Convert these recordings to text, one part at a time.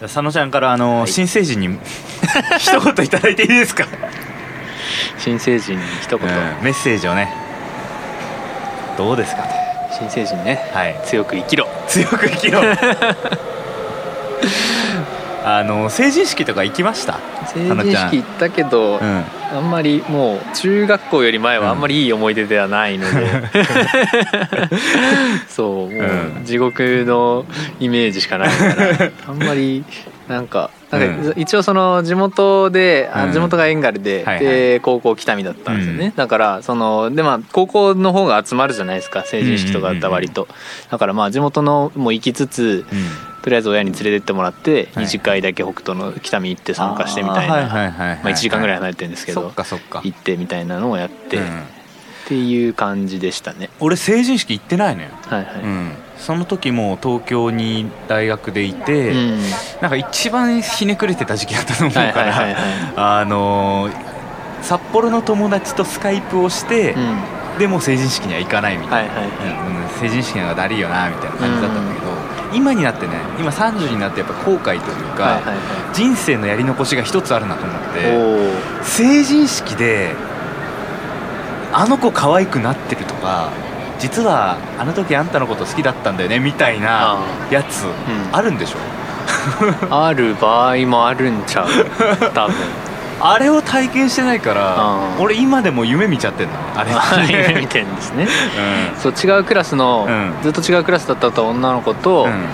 佐野ちゃんからあの、はい。新成人に 一言いただいていいですか、新成人に一言、うんメッセージをね。どうですか？と新成人ね。はい。強く生きろ。強く生きろ あの成人式とか行きました？成人式行ったけど、うん。あんまりもう中学校より前はあんまりいい思い出ではないので、そうもうん。う地獄のイメージしかないから あんまりなんかなんかう一応その地元で、あうん。地元がエンガルで、で高校北見だったんですよね、うん。だからそのでまあ高校の方が集まるじゃないですか成人式とかだったら割と、だからまあ地元のも行きつつうんとりあえず親に連れてってもらってはい。二次会だけ北斗の北見行って参加してみたいな、あーはいはいはいはいまあ、1時間ぐらい離れてるんですけそどっかそっか。行ってみたいなのをやって、うん。っていう感じでしたね。俺成人式行ってないのよ、はいはい、うん、その時も東京に大学でいて、うん。なんか一番ひねくれてた時期だったと思うから、あのー札幌の友達とスカイプをして、うん。でも成人式には行かないみたいな、成人式なんかだりいよなみたいな感じだったんだけど、今になってね今30になってやっぱ後悔というか、はいはいは人生のやり残しが一つあるなと思っいて成人式であの子可愛くなってるとか実はあの時あんたのこと好きだったんだよねみたいなあやつん。あるんでしょ、ある場合もあるんちゃう？多分あれを体験してないから俺今でも夢見ちゃってんのあれ。夢見てんですね。うそう違うクラスの、うん。ずっと違うクラスだった女の子と、んうん。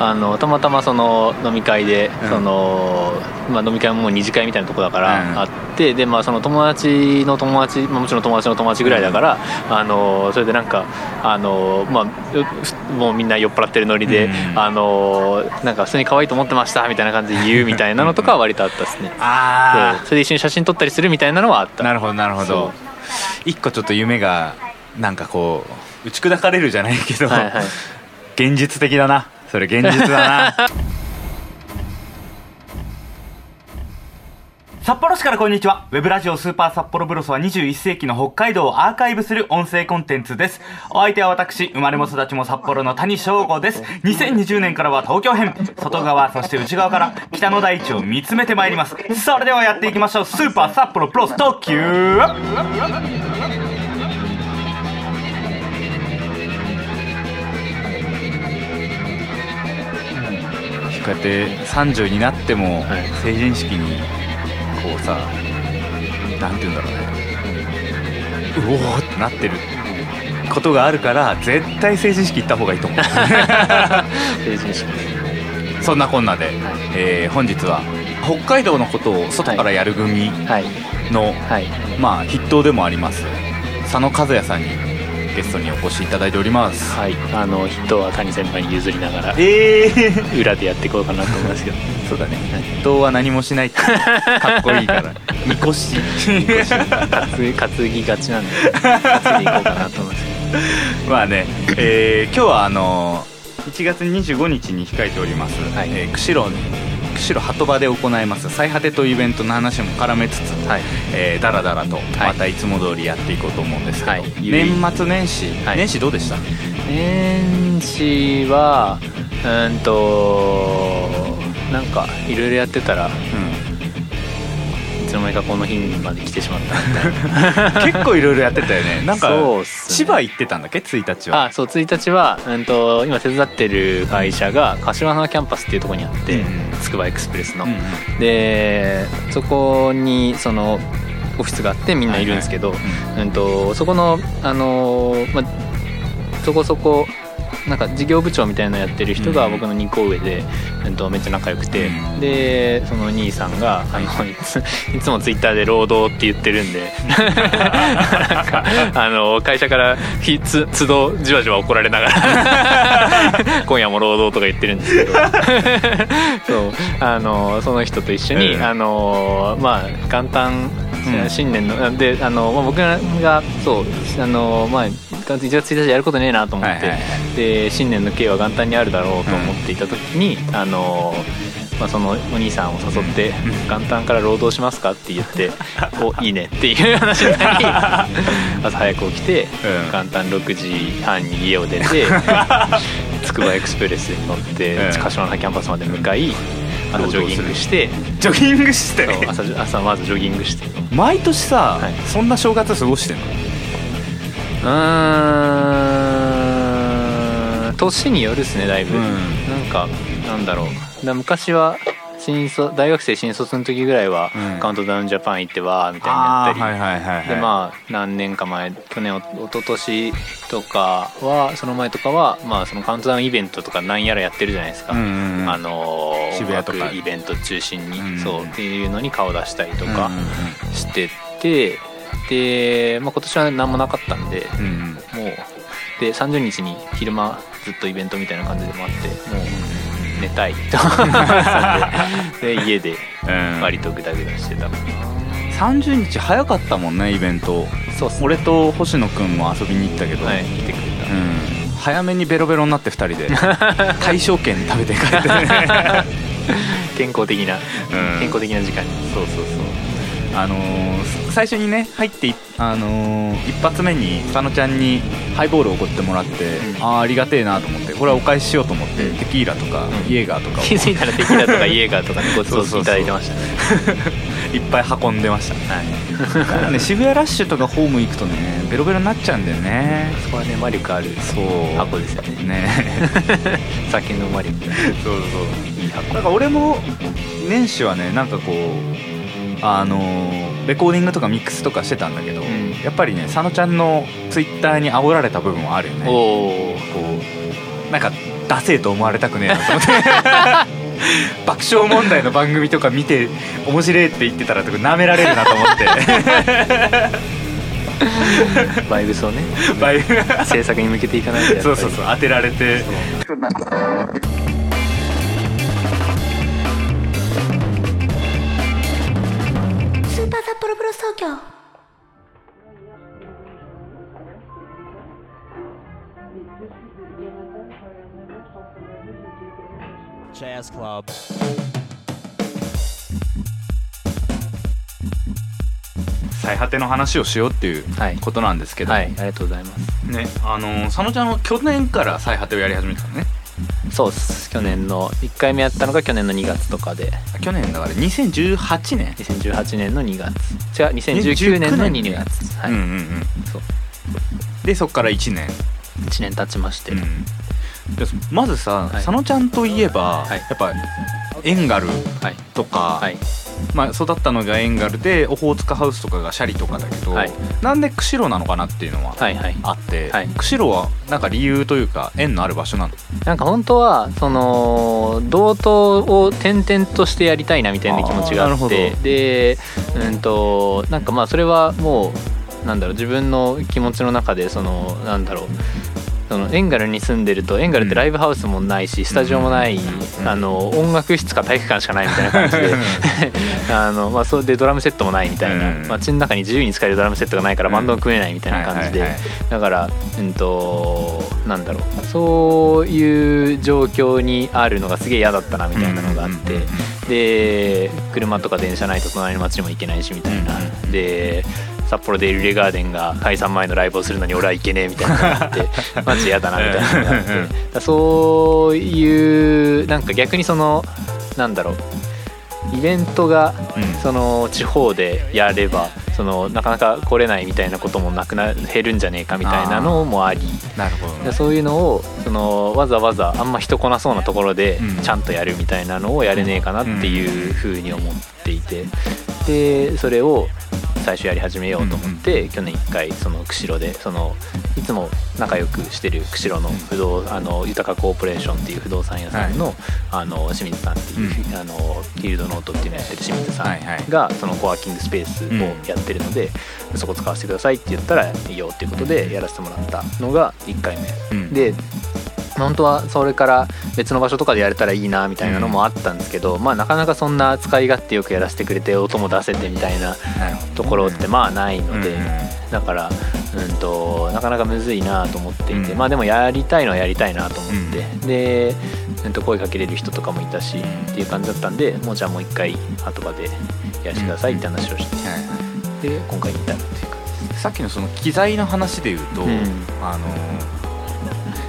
あのたまたまその飲み会で、うん。そのまあ、飲み会ももう二次会みたいなとこだから、うん。あってで、まあ、その友達の友達、まあ、もちろん友達の友達ぐらいだから、あのそれでなんかあの、まあ、うもうみんな酔っ払ってるノリで、うん。あのなんか普通に可愛いと思ってましたみたいな感じで言うみたいなのとかは割とあったですね。あそう。それで一緒に写真撮ったりするみたいなのはあった。あなるほどなるほそど一個ちょっと夢がなんかこう打ち砕かれるじゃないけど、はいはい。現実的だな。それ現実だな 札幌市からこんにちは。ウェブラジオスーパー札幌ブロスは21世紀の北海道をアーカイブする音声コンテンツです。お相手は私、生まれも育ちも札幌の谷翔吾です。2020年からは東京編、外側、そして内側から北の大地を見つめてまいります。それではやっていきましょう。スーパー札幌プロス特急こうやって30になってもはい成人式にこうさなんて言うんだろうね。うおーってなってる。ことがあるから絶対成人式行った方がいいと思う。成人式。そんなこんなで、えー本日は北海道のことを外からやる組はい。の、はい。まあ筆頭でもあります佐野和也さんにゲストにお越しいただいております。はいあの人は谷先輩に譲りながらええー、裏でやっていこうかなと思いますけど。そうだね。筆頭は何もしないって。かっこいいから。みこし。担担ぎがちなんで担いでいこうかなと思いますけまあね、えー今日はあの1月25日に控えております、はい。えー釧路釧路鳩場で行います最果てというイベントの話も絡めつつ、どはい。えー、だらだらとまたいつも通りやっていこうと思うんですけど、はい。年末年始、はい。年始どうでした？年始はうーんとなんかいろいろやってたらつの間にかこの日まで来てしまった。結構いろいろやってたよね。なんか千葉行ってたんだっけ？1日は。あそう1日は、うん、と今手伝ってる会社が柏原キャンパスっていうところにあってうんつくばエクスプレスの、うんうん。でそこにそのオフィスがあってみんないるんですけど、うん、とそこのあのーまあそこそこなんか事業部長みたいなのやってる人がうん。僕の2個上で、うん、とめっちゃ仲良くて、うん。でその兄さんがあのいついつもツイッターで「労働」って言ってるんで なんかあの会社からひつ都度じわじわ怒られながら「今夜も労働」とか言ってるんですけど。そう。あのその人と一緒に、うん。あのまあ元旦うん。新年のであの、まあ、僕がそうあの、まあ、1月1日やることねえなと思って、で新年の刑は元旦にあるだろうと思っていた時に、あのまあ、そのお兄さんを誘って「元旦から労働しますか?」って言って「おいいね」っていう話になり 朝早く起きてうん。元旦6時半に家を出て つくばエクスプレスに乗ってうん。柏のキャンパスまで向かい朝ジョギングしてジョギングして？朝朝まずジョギングして。毎年さ、はい。そんな正月過ごしてんの？うーん。年によるっすねだいぶ、うん。なんかなんだろう。だ昔は新卒大学生新卒の時ぐらいは、うん。カウントダウンジャパン行ってわーみたいにやったり、でまあ何年か前去年お一昨年とかはその前とかはまあそのカウントダウンイベントとかなんやらやってるじゃないですか、うんうんうん。あのー渋谷とか。イベント中心に、うん。そうっていうのに顔出したりとうんかしてて、で、まあ、今年は何もなかったんでうんうん。もうで30日に昼間ずっとイベントみたいな感じでもあってもう寝たいと。でで家でうん。割とグダグダしてた。かな、30日早かったもんねイベント。そうっすね。俺と星野くんも遊びに行ったけど、はい来てくれた、うん、早めにベロベロになって2人で。大正券食べて帰って、健康的なうん。健康的な時間に。そうそうそうあのー最初にね入っていあのー一発目に佐野ちゃんにハイボールを送ってもらって、うん。ああありがてえなと思ってこれはお返ししようと思って、うん。テキーラとか、うん。イエーガーとかを。気づいたらテキーラとか イエーガーとかねごちそういただいてましたね。いっぱい運んでました。だからね渋谷ラッシュとかホーム行くとねベロベロになっちゃうんだよね。そこはね魔力あるそう。箱ですよね。ね。酒の魔力そうそういい箱。だから俺も年始はねなんかこうあのーレコーディングとかミックスとかしてたんだけど、ん。やっぱりね佐野ちゃんのツイッターに煽られた部分はあるよね。こうなんかダセえと思われたくねえなと思って。爆笑問題の番組とか見て面白いって言ってたらとか舐められるなと思って。バイブスをね。バイ制作に向けていかないとそうそうそう当てられてスーパー札幌ブロス東京 Jazz Club. 最果ての話をしようっていうはい。ことなんですけど、はい。ありがとうございます。ねあのー佐野ちゃんは去年から最果てをやり始めたのねそうっす。去年の1回目やったのが去年の2月とかで。去年だから2018年。2018年の2月。違う2019年の2月。はい、うんうんうん。そう。でそっから1年、1年経ちまして、でまずさ、はい。佐野ちゃんといえば、はい。やっぱエンガルはい。とか、はいまあ、育ったのがエンガルでオホーツクハウスとかがシャリとかだけど、はい。なんで釧路なのかなっていうのははいはい。あって、はい。釧路はなんか理由というか縁のある場所なの？なんか本当はその同等を転々としてやりたいなみたいな気持ちがあってでうんとなんかまあそれはもうなんだろう自分の気持ちの中でそのなんだろうそのエンガルに住んでるとエンガルってライブハウスもないし、スタジオもない、うん。あの音楽室か体育館しかないみたいな感じで。あの、まあ、それでドラムセットもないみたいな、うん。街の中に自由に使えるドラムセットがないからバンドも組めないみたいな感じで、だからうんとなんだろう。そういう状況にあるのがすげえ嫌だったなみたいなのがあって、で車とか電車ないと隣の町にも行けないしみたいな、うん。で札幌でエルレガーデンが解散前のライブをするのに俺は行けねえみたいなのがあって マジ嫌だなみたいなのがあって。そういうなんか逆にそのなんだろうイベントがうん。その地方でやればそのなかなか来れないみたいなこともなくな減るんじゃねえかみたいなのもあり。なるほどね。でそういうのをそのわざわざあんま人来なそうなところでうん。ちゃんとやるみたいなのをやれねえかなっていうふうに思っていて。でそれを最初やり始めようと思って去年1回その釧路でそのいつも仲良くしてる釧路の不動あの豊かコーポレーションっていう不動産屋さんのあの清水さんっていうあのフィールドノートっていうのをやってる清水さはいはい。んがそのコワーキングスペースをやってるのでそこ使わせてくださいって言ったらいいよっていうことでやらせてもらったのが1回目。うん。で本当はそれから別の場所とかでやれたらいいなみたいなのもあったんですけど、まあなかなかそんな使い勝手よくやらせてくれて音も出せてみたいなところってまあないので、うんうんだから、うん、となかなかむずいなと思っていて、うん。まあでもやりたいのはやりたいなと思って、で、うん、と声かけれる人とかもいたしっていう感じだったんでもうじゃあもう一回後場でやらせてくださいって話をして、で今回に至るっていうかさっきのその機材の話で言うと、うん。あの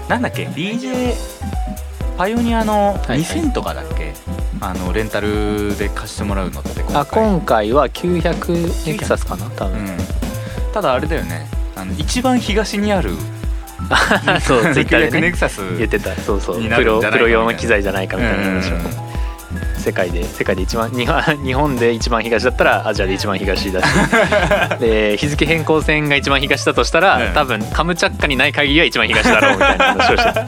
なんだっけ？DJ パイオニアのはいはい。2000とかだっけ、あのレンタルで貸してもらうのって今回。あ今回は900ネクサスかな多分、うん、ただあれだよね。あの一番東にある そう ツイッターで900ネねクサス言ってた。そうそう。プロプロ用の機材じゃないかみたいな話を、うん世界で世界で一番 日本で一番東だったらアジアで一番東だし。で日付変更線が一番東だとしたら、うん。多分カムチャッカにない限りは一番東だろうみたいな話をしてた。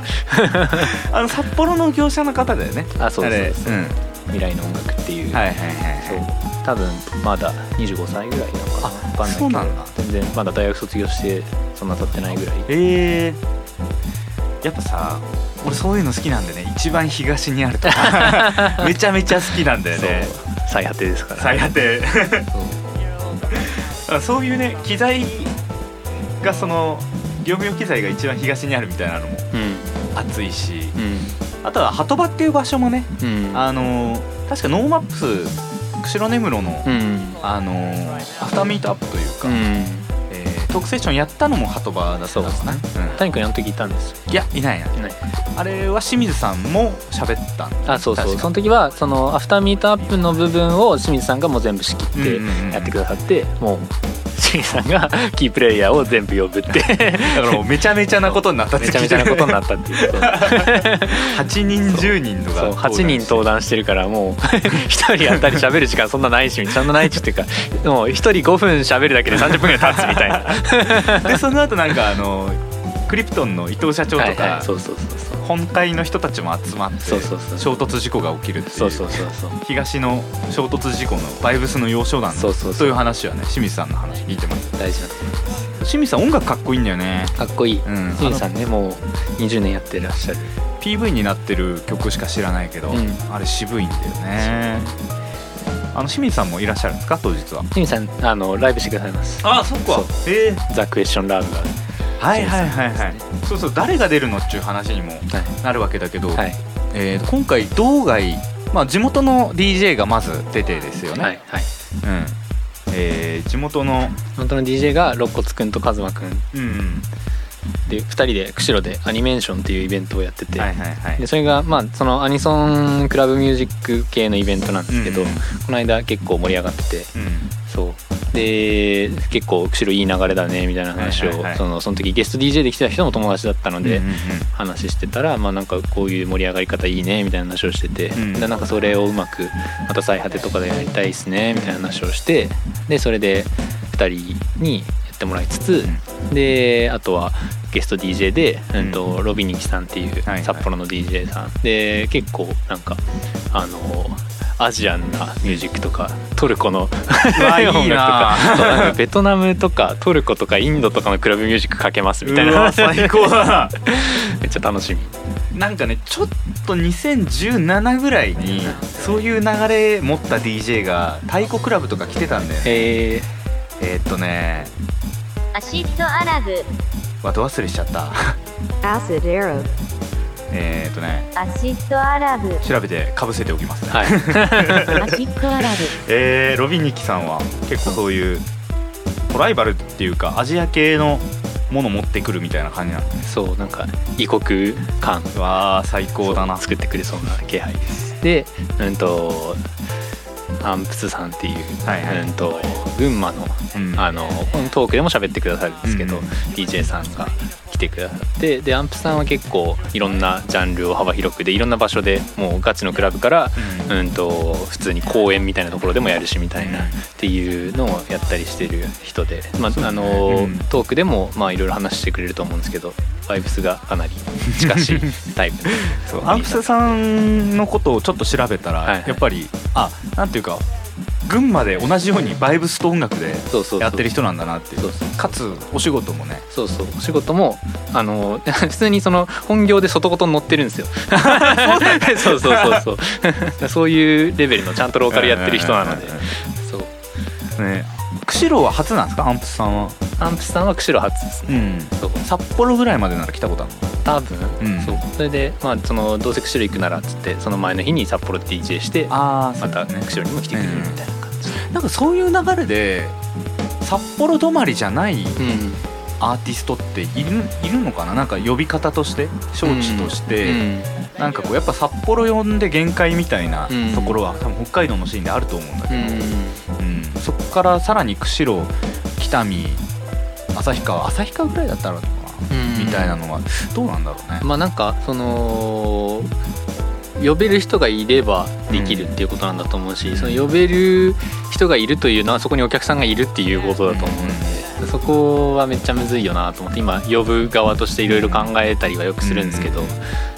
あの札幌の業者の方だよね。あそうそうそうん。未来の音楽っていう、はいはいはいそう。はい多分まだ25歳ぐらいなのかな。そうなんだ。全然まだ大学卒業してそんな経ってないぐらい。えー、やっぱさ俺そういうの好きなんでね一番東にあるとか めちゃめちゃ好きなんだよね。最果てですから最果て。そう。あそういうね機材がその業務用機材が一番東にあるみたいなのもうん。熱いしうん。あとは鳩場っていう場所もねうん。あの確かノーマップス釧路根室の、うん。あのアフターミートアップというか、トークセッションやったのも鳩場だったんですね。うん。谷君あの時いたんです。よいやいないない。ない。あれは清水さんも喋ったんあそうそう。その時はそのアフターミートアップの部分を清水さんがもう全部仕切ってやってくださって、もう清水さんがキープレイヤーを全部呼ぶって。だからもうめちゃめちゃなことになっためちゃめちゃなことになったっていうそう8人10人とか。そう。8人登壇してるからもう 1人当たり喋る時間そんなないしちゃんとないしっていうかもう1人5分喋るだけで30分ぐらい経つみたいな。でその後なんかあのクリプトンの伊藤社長とか、本会の人たちも集まって衝突事故が起きるっていう。そうそうそうそう。東の衝突事故のバイブスの要衝なんだそうそう。そうという話はね清水さんの話聞いてます大事な清水さん音楽かっこいいんだよね。かっこいい。うん。清水さんねもう20年やってらっしゃる。PV になってる曲しか知らないけど、うん。あれ渋いんだよね。あの清水さんもいらっしゃるんですか当日は。清水さんあのライブしてくださいます。あそっそう。ええザ・クエスチョンラブがはいはいはいはい。そうそう誰が出るのっていう話にもはなるわけだけど、いはい。えー今回道外まあ地元の DJ がまず出てですよね、はいはい。うん。えー地元の本当の DJ が肋骨くんとカズマくん。うんで2人で釧路でアニメーションっていうイベントをやってて、はいはいはい。でそれがまあそのアニソンクラブミュージック系のイベントなんですけど、うんうん。この間結構盛り上がってて。うん。そうで結構釧路いい流れだねみたいな話を、そのその時ゲスト DJ で来てた人も友達だったので、話してたら、まあ、なんかこういう盛り上がり方いいねみたいな話をしてて、うん。でなんかそれをうまくまた最果てとかでやりたいですねみたいな話をしてでそれで2人にやってもらいつつ、であとはゲスト DJ で、うんとロビニキさんっていう札幌の DJ さん、で結構なんかあのアジアンなミュージックとかトルコの音楽とかベトナムとかトルコとかインドとかのクラブミュージックかけますみたいうなわ最高だ。な めっちゃ楽しみ。なんかねちょっと2017ぐらいにそういう流れ持った DJ が太鼓クラブとか来てたんだよね。ええー、っとね。アシッドアラブ。わど忘れしちゃった？Acid Arab えー、っとね。アシッドアラブ。調べてかぶせておきますね、はい。アシッドアラブ。えー、ロビンニキさんは結構そういうトライバルっていうかアジア系のもの持ってくるみたいな感じなのそうなんか異国感。うわー最高だな。作ってくれそうな気配です。でうんとアンプスさんっていう、はいはい。うんと群馬のうん。あのトークでも喋ってくださるんですけど、うん。DJ さんが来てくださってでアンプさんは結構いろんなジャンルを幅広くでいろんな場所でもうガチのクラブから、うん。うん、と普通に公演みたいなところでもやるしみたいなうん。っていうのをやったりしてる人で、まああのうん。トークでもまあいろいろ話してくれると思うんですけどバイブスがかなり近しい タイプ。そうアンプスさんのことをちょっと調べたら、はいはい。やっぱりあなんていうか群馬で同じようにバイブスと音楽でそうそうそう。やってる人なんだなっていう。そうそう。かつお仕事もね。そうそう。お仕事もあの 普通にその本業で外言乗ってるんですよ。そう そうそうそうそう。いうレベルのちゃんとローカルやってる人なので。そう。ね釧路は初なんですか？アンプスさんは。アンプスさんは釧路初ですね、ん。そう札幌ぐらいまでなら来たことあるの？多分、うん。そう。それでまあそのどうせ釧路行くならっつってその前の日に札幌で DJ してあまた釧路にも来てくれるみたいな感じ。でなんかそういう流れで札幌止まりじゃないうん。アーティストっているいるのかな？なんか呼び方として招致として、うん。なんかこうやっぱ札幌呼んで限界みたいなうん。ところは多分北海道のシーンであると思うんだけど、うんうんそこからさらに釧路北見旭川旭川ぐらいだったらみたいなのはどうなんだろうね、まあなんかその呼べる人がいればできるっていうことなんだと思うし、その呼べる人がいるというのはそこにお客さんがいるっていうことだと思うんで、そこはめっちゃむずいよなと思って今呼ぶ側としていろいろ考えたりはよくするんですけどうん。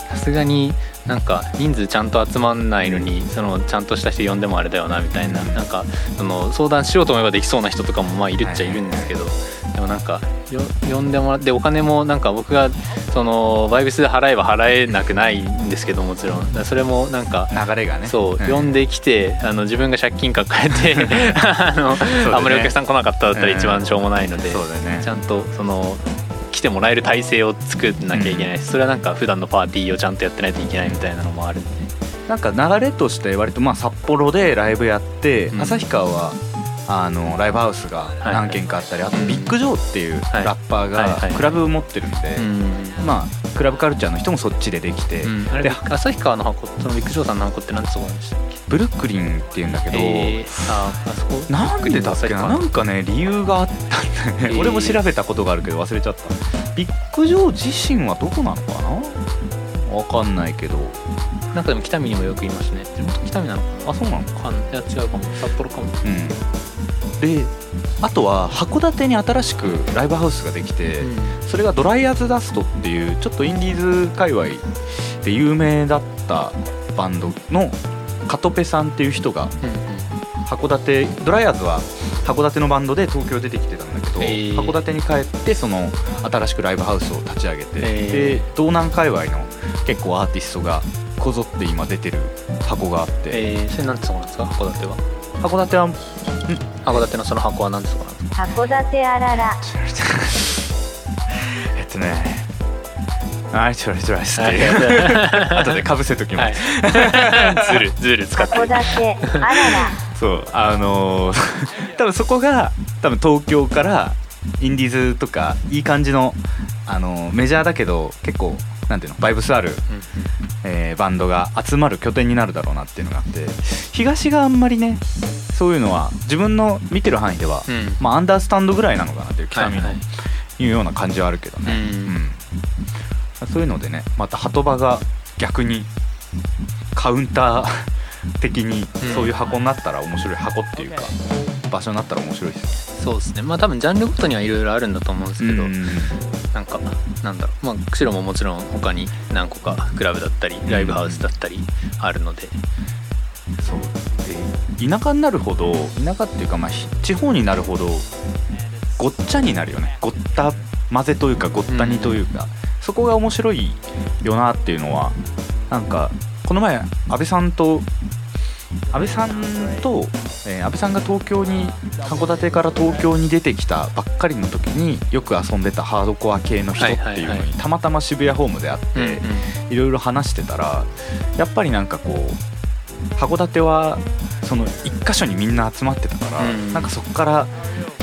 さすがになんか人数ちゃんと集まんないのにそのちゃんとした人呼んでもあれだよなみたいななんかその相談しようと思えばできそうな人とかもまあいるっちゃいるんですけどでもなんかよ呼んでもらってお金もなんか僕がそのバイブスで払えば払えなくないんですけどもちろん。それもなんか流れがね。そう、ん。呼んできてあの自分が借金抱えて あの、あんまりお客さん来なかっただったら一番しょうもないので、ちゃんとその来てもらえる体制を作んなきゃいけない。し、それはなんか普段のパーティーをちゃんとやってないといけないみたいなのもある。んで、なんか流れとして割とまあ札幌でライブやって、うん。旭川はあのライブハウスが何軒かあったり、あとビッグジョーっていうはい。ラッパーがクラブ持ってるんで、うん。まあクラブカルチャーの人もそっちでできて、で旭川の箱そのビッグジョーさんの箱って何てとこなんでしたっけ？ブルックリンっていうんだけど、えー、ああそこ？なんでだっけな？なんかね理由があったんだよね、えー。俺も調べたことがあるけど忘れちゃった。ビッグジョー自身はどこなのかな？わかんないけど。なんかでも北見にもよくいますね。地元北見なのかあそうなの？かいや違うかも。札幌かも。うんであとは函館に新しくライブハウスができて、それがドライアズダストっていうちょっとインディーズ界隈で有名だったバンドのカトペさんっていう人が函館ドライアズは函館のバンドで東京出てきてたんだけど、函館に帰ってその新しくライブハウスを立ち上げて、で道南界隈の結構アーティストがこぞって今出てる箱があって、えー、それなんてとこなんですか函館は？函館は函館のその箱はなんてとこなんですか？函館あらら。えっとね。あちょいちょいって。い。う 後でかぶせときまはい。す、ずるずる使って。函館あらら。そうあのー多分そこが多分東京からインディーズとかいい感じの、あのーメジャーだけど結構なんていうの？バイブスある、えーバンドが集まる拠点になるだろうなっていうのがあって東があんまりねそういうのは自分の見てる範囲では、うん。うんまあアンダースタンドぐらいなのかなっていう北見の、はいうような感じはあるけどね、うん。うん。そういうのでねまた鳩場が逆にカウンター的にうん。そういう箱になったら面白い箱っていうか場所になったら面白いですそうですね。まあ多分ジャンルごとにはいろいろあるんだと思うんですけど、うん。なんかなんだろう。まあ釧路ももちろん他に何個かクラブだったりライブハウスだったりあるので、そう。で田舎になるほど田舎っていうかまあひ地方になるほどごっちゃになるよね。ごった混ぜというかごったにというか、そこが面白いよなっていうのはなんかこの前安倍さんと安倍さんと、えー安倍さんが東京に函館から東京に出てきたばっかりの時によく遊んでたハードコア系の人っていうのにたまたま渋谷ホームで会って、いろいろ話してたらやっぱりなんかこう函館はその一箇所にみんな集まってたから、うん。なんかそこから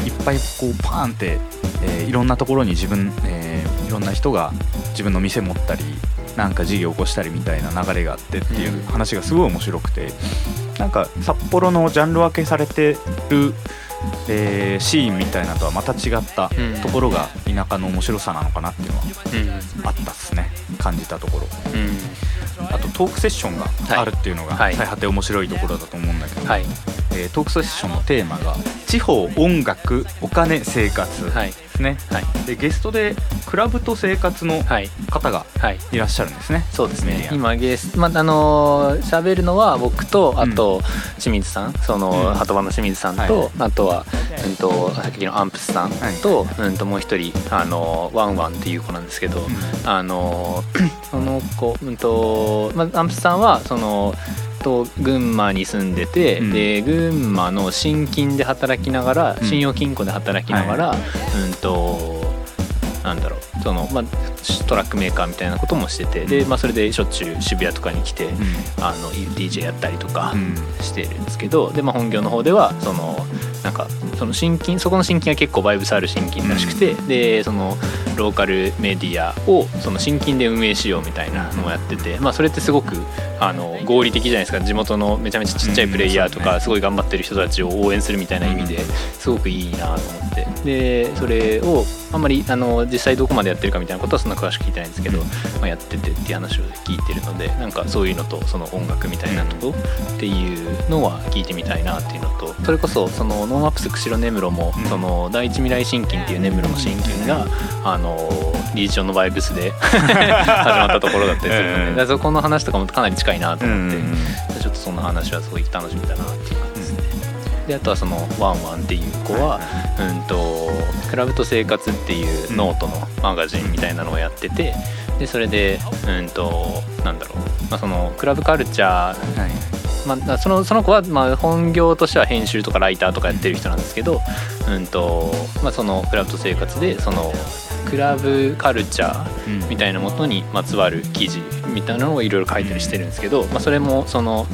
いっぱいこうパーンって、えーいろんなところに自分、えーいろんな人が自分の店持ったりなんか事業起こしたりみたいな流れがあってっていう話がすごい面白くてなんか札幌のジャンル分けされてる、えーシーンみたいなとはまた違ったうん。ところが田舎の面白さなのかなっていうのはうん。あったっすね。感じたところ。うん。あとトークセッションがあるっていうのがはい。最果て面白いところだと思うんだけど、はいえートークセッションのテーマが「地方音楽お金生活」はいですね、はい。でゲストでクラブと生活のはい。方がはい。いらっしゃるんですね。そうですメディア。ね今ゲスまああのー喋るのは僕とあと清水さんそのうん。鳩場の清水さんと、はいあとはうんとさっきのアンプスさんと,、うんともう一人あのワンワンっていう子なんですけど、あの その子うんと、まあ、アンプスさんはそのと群馬に住んでて、うん。で群馬の信金で働きながらうん。信用金庫で働きながら、うんとなんだろうその、まあ、トラックメーカーみたいなこともしててで、まあ、それでしょっちゅう渋谷とかに来て、あの DJ やったりとかうん。してるんですけどで、まあ、本業の方ではそのなんかその新金そこの新金は結構バイブスある新金らしくて、でそのローカルメディアをその新金で運営しようみたいなのをやってて、まあ、それってすごくあの合理的じゃないですか。地元のめちゃめちゃちっちゃいプレイヤーとかすごい頑張ってる人たちを応援するみたいな意味ですごくいいなと思って。でそれをあんまりあの実際どこまでやってるかみたいなことはそんな詳しく聞いてないんですけど、まあ、やっててっていう話を聞いてるのでなんかそういうのとその音楽みたいなとこっていうのは聞いてみたいなっていうのとそれこそそのノーマップス釧路根室もその大地みらい信金っていう根室の信金があのリージョンのバイブスで始まったところだったりするのでそこの話とかもかなり近いなと思ってちょっとその話はすごい楽しみだなっていう感じであとはそのワンワンっていう子は、うんとクラブと生活っていうノートのマガジンみたいなのをやっててでそれでうんとなんだろう、まあ、そのクラブカルチャーはい。まあ、そのその子はまあ本業としては編集とかライターとかやってる人なんですけど、うんとまあ、そのクラブと生活でそのクラブカルチャーみたいなものにまつわる記事みたいなのをいろいろ書いたりしてるんですけど、まあ、それもその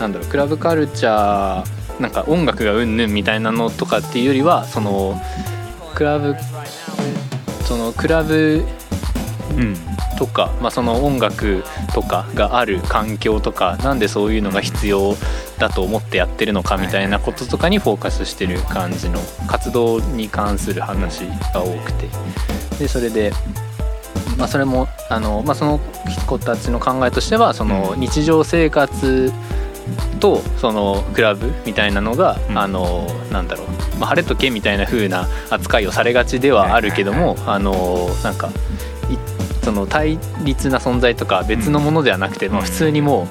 なんだろうクラブカルチャーなんか音楽がうんぬんみたいなのとかっていうよりはそのクラブそのクラブうん。とか、まあ、その音楽とかがある環境とかなんでそういうのが必要だと思ってやってるのかみたいなこととかにフォーカスしてる感じの活動に関する話が多くて。でそれで、まあ、それもあの、まあ、その子たちの考えとしてはその日常生活とそのクラブみたいなのが、うん。あのなんだろう、まあ、晴れとけみたいな風な扱いをされがちではあるけども、あのなんかいその対立な存在とか別のものではなくて、まあ、普通にも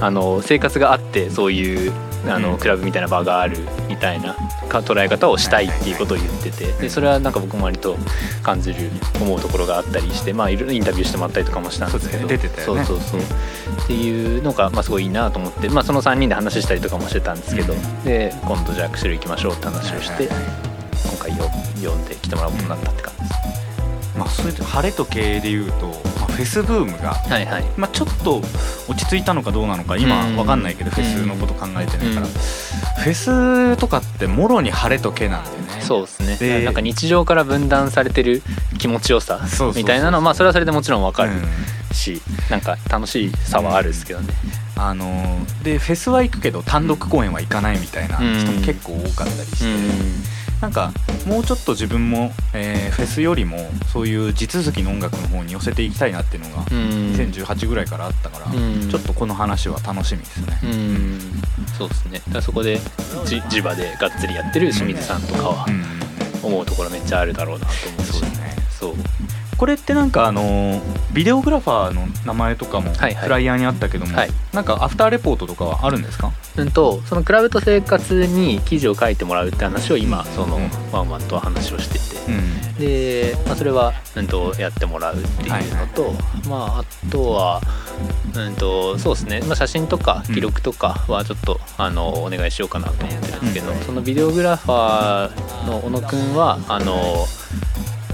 うあの生活があってそういうあうん。のクラブみたいな場があるみたいなか捉え方をしたいっていうことを言っててでそれはなんか僕も割と感じる思うところがあったりしてまあいろいろインタビューしてもらったりとかもしたんですけど。ね。出てたよね。そうそうそう。っていうのがまあすごいいいなと思って、まあ、その3人で話したりとかもしてたんですけど、うん。で今度じゃあ釧路行きましょうって話をして今回よ呼んで来てもらうことになったって感じです。まあそれと晴れと系でいうと、まあ、フェスブームがはいはい。まあ、ちょっと落ち着いたのかどうなのか今うん。わかんないけどフェスのこと考えてないから、うん。フェスとかってもろに晴れとけなんだよね。そうですね。でなんか日常から分断されてる気持ちよさみたいなのはまあそれはそれでもちろんわかるうん。し、なんか楽しさはあるんですけどね、あのーでフェスは行くけど単独公演は行かないみたいな人も結構多かったりして、なんかもうちょっと自分も、えーフェスよりもそういう地続きの音楽の方に寄せていきたいなっていうのがうん。2018ぐらいからあったから、うん。ちょっとこの話は楽しみですね。うん。そうですね。だそこでじ地場でがっつりやってる清水さんとかはうん。思うところめっちゃあるだろうなと思うし。そうだね。そうこれってなんかあのービデオグラファーの名前とかもはいはい。フライヤーにあったけども、はい。なんかアフターレポートとかはあるんですか？うんとそのクラブと生活に記事を書いてもらうって話を今そのうん。ワンワンとは話をしてて、うん。で、まあ、それは、うん、とやってもらうっていうのと、まああとは、うん、とそうですね、まあ、写真とか記録とかはちょっと、あのお願いしようかなと思ってるんですけど、うん。そのビデオグラファーの小野くんはあの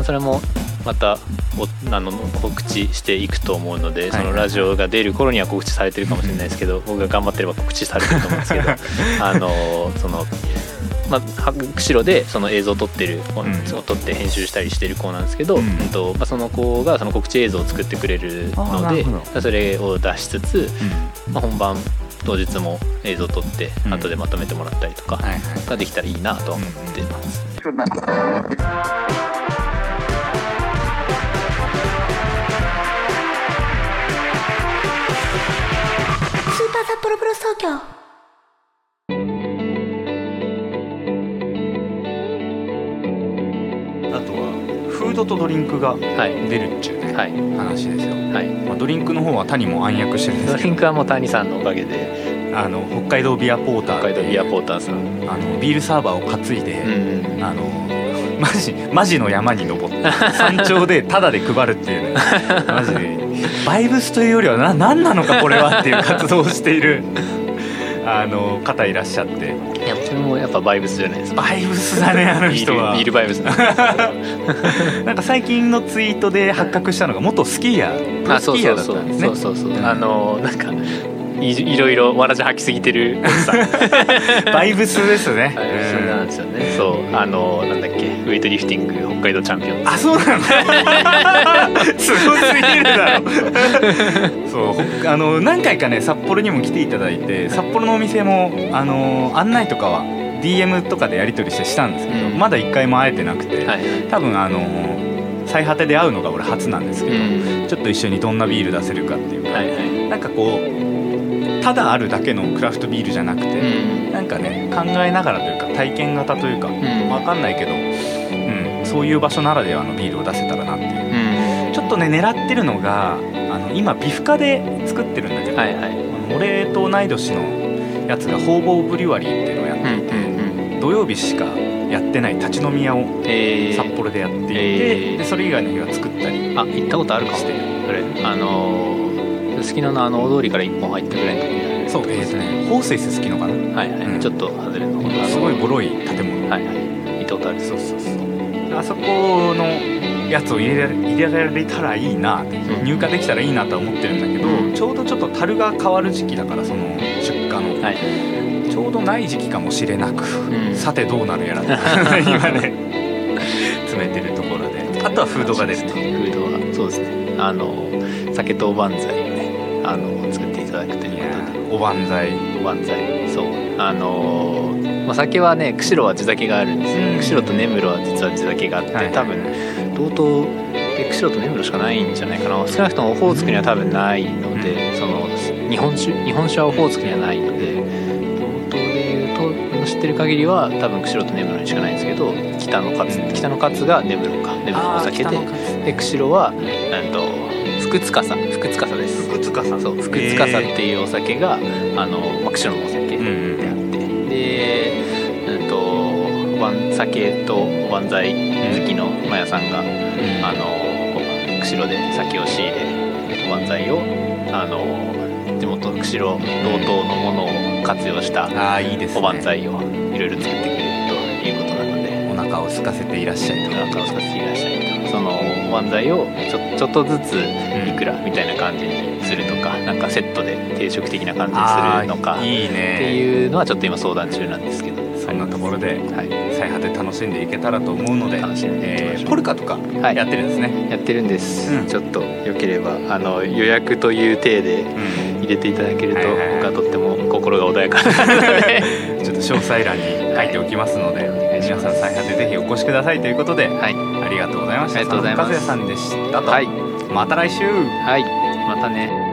それもまたおあの告知していくと思うので、はい。そのラジオが出る頃には告知されてるかもしれないですけど、僕が頑張ってれば告知されてると思うんですけど あのその。まあ、は釧路でその映像を撮ってる、んを撮って編集したりしてる子なんですけど、ううんんとまあ、その子がその告知映像を作ってくれるのでそれを出しつつ、うん。まあ、本番当日も映像を撮ってうん。後でまとめてもらったりとかができたらいいなとは思ってます、スーパ札幌ブロス東京あとはフードとドリンクがはい。出るっちゅうね、はい。話ですよ、はい。まあ、ドリンクの方は谷も暗躍してるんですけど。ドリンクはもう谷さんのおかげで。あの北海道ビアポーター北海道ビアポーーターさん、あのビールサーバーを担いで、うん。あのマジマジの山に登って山頂でタダで配るっていうね。マジでバイブスというよりはな何なのかこれはっていう活動をしている あの方いらっしゃって。いやそれもやっぱバイブスじゃないですか。バイブスだね あの人は。ビールバイブス。な んなんか最近のツイートで発覚したのが元スキーヤープスキーヤーだったんですね。そうそうそう、うんあのなんかいいろいろわらじ吐きすぎてる バイブスですね、はいそうなんですよね。そうあのなんだっけウェイトリフティング北海道チャンピオンあそうなんだ すごすぎるだろ。そうほあの何回かね札幌にも来ていただいて札幌のお店もあの案内とかは DM とかでやり取りしてしたんですけど、うん。まだ一回も会えてなくて、はい。多分あの最果てで会うのが俺初なんですけど、うん。ちょっと一緒にどんなビール出せるかっていうか、はいはい。なんかこうただあるだけのクラフトビールじゃなくて、うん。なんかね考えながらというか体験型というか、ん。わかんないけど、うん、そういう場所ならではのビールを出せたらなっていう。うん。ちょっとね狙ってるのがあの今ビフカで作ってるんだけど、はいはい。俺と同い年のやつがホーボーブリュワリーっていうのをやっていて、うんうん。土曜日しかやってない立ち飲み屋をえー、札幌でやっていて、えー。でそれ以外の日は作ったりあ行ったことあるかも。してる。それあのーすすきののあの大通りから一本入ったぐらいのとこにそうえーとねホース好きのかな？はいはい、うん。ちょっと外れの方すごいボロい建物。はいはい。行ったる。そうそうそう。あそこのやつを入れられ入れられたらいいなってうん。入荷できたらいいなとは思ってるんだけど、うん。ちょうどちょっと樽が変わる時期だからその出荷の、はい。ちょうどない時期かもしれなく、ん。さてどうなるやら。今ね詰めてるところで。あとはフードが出ると。フードはそうですね。あの酒とおばんざいあの作っていただくということで。ーおばんざい。おばんざい。そう。あのーまあ、酒はね釧路は地酒があるんですよ、うん。釧路と根室は実は地酒があって、はい。多分同等で釧路と根室しかないんじゃないかな。少なくともオホーツクには多分ないので、その日本酒？日本酒はオホーツクにはないので同等でいうと知ってる限りは多分釧路と根室にしかないんですけど北の勝北の勝が根室か。根室のお酒で。で釧路はなんと福司福司です。福塚さん。そう福司っていうお酒が、あのまあ釧路のお酒でうんうんあって、で、うん、とわん酒とおばんざい好きのマヤさんが、あの釧路で酒を仕入れおばんざいをあの地元釧路同等のものを活用したああいいですね。おばんざいをいろいろ作ってで。お腹を空かせていらっしゃいとお腹を空かせていらっしゃるとそのおばんざいをちょちょっとずついくらみたいな感じにするとか、なんかセットで定食的な感じにするのかいいってねいうのはちょっと今相談中なんですけど。そんなところではい、最果て楽しんでいけたらと思うので楽しんでえーポルカとかはいやってるんですね、やってるんです、うん。ちょっとよければあの予約という体でうん。入れていただけると、はいはいはい。僕はとっても心が穏やかなので。ちょっと詳細欄に書いておきますので、お願い皆さん最果てぜひお越しくださいということで、はい。ありがとうございました。ありがとうございます。さんでしたと、はい。また来週。はい。またね